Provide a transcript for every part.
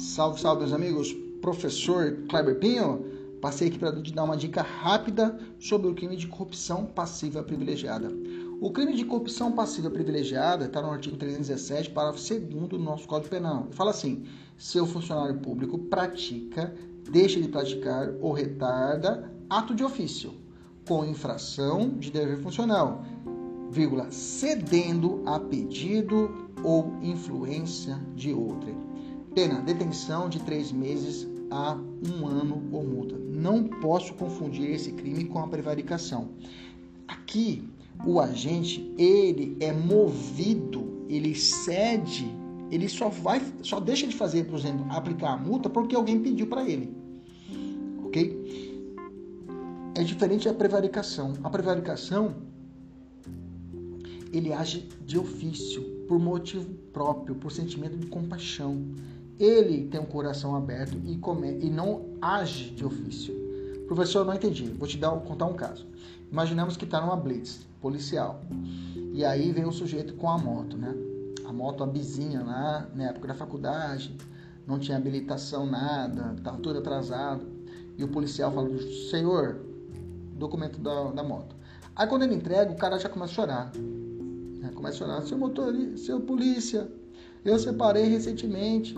Salve, salve, meus amigos. Professor Kleber Pinho, passei aqui para te dar uma dica rápida sobre o crime de corrupção passiva privilegiada. O crime de corrupção passiva privilegiada está no artigo 317, parágrafo 2 do nosso Código Penal. Fala assim: se o funcionário público pratica, deixa de praticar ou retarda ato de ofício com infração de dever funcional, vírgula, cedendo a pedido ou influência de outrem. Pena, detenção de três meses a um ano ou multa. Não posso confundir esse crime com a prevaricação. Aqui, o agente, ele é movido, ele cede, ele só vai, só deixa de fazer, por exemplo, aplicar a multa porque alguém pediu para ele. Ok? É diferente da prevaricação. A prevaricação, ele age de ofício, por motivo próprio, por sentimento de compaixão ele tem um coração aberto e, come, e não age de ofício. Professor, não entendi. Vou te dar, contar um caso. Imaginamos que está numa blitz policial. E aí vem um sujeito com a moto, né? A moto, a bizinha lá, na época da faculdade, não tinha habilitação, nada, estava tudo atrasado. E o policial fala, senhor, documento da, da moto. Aí quando ele entrega, o cara já começa a chorar. Né? Começa a chorar, seu motorista, seu polícia, eu separei recentemente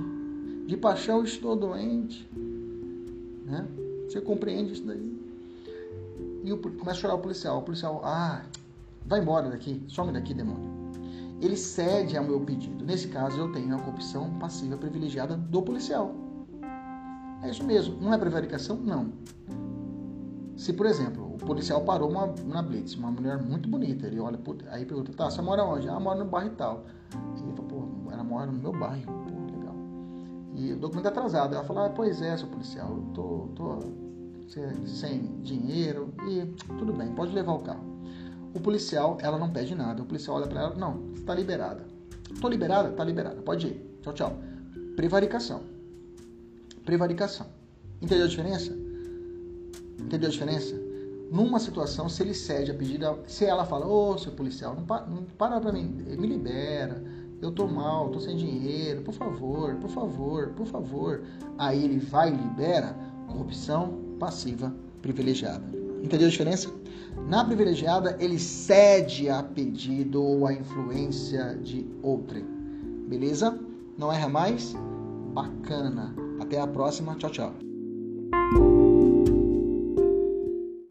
de paixão estou doente. Né? Você compreende isso daí? E o, começa a chorar o policial. O policial, ah, vai embora daqui, some daqui, demônio. Ele cede ao meu pedido. Nesse caso, eu tenho a corrupção passiva privilegiada do policial. É isso mesmo. Não é prevaricação? Não. Se, por exemplo, o policial parou uma, uma blitz, uma mulher muito bonita, ele olha, aí pergunta, tá, você mora onde? Ah, mora no bairro e tal. Ele fala, pô, ela mora no meu bairro. E o documento atrasado. Ela falou, ah, pois é, seu policial, eu tô, tô sem dinheiro e tudo bem, pode levar o carro. O policial, ela não pede nada. O policial olha para ela, não, está liberada. Tô liberada? Tá liberada, pode ir. Tchau, tchau. Prevaricação. Prevaricação. Entendeu a diferença? Entendeu a diferença? Numa situação, se ele cede a pedido, se ela fala, ô, oh, seu policial, não para, não para pra mim, me libera, eu tô mal, tô sem dinheiro, por favor, por favor, por favor. Aí ele vai e libera corrupção passiva privilegiada. Entendeu a diferença? Na privilegiada, ele cede a pedido ou a influência de outrem. Beleza? Não erra mais? Bacana. Até a próxima. Tchau, tchau.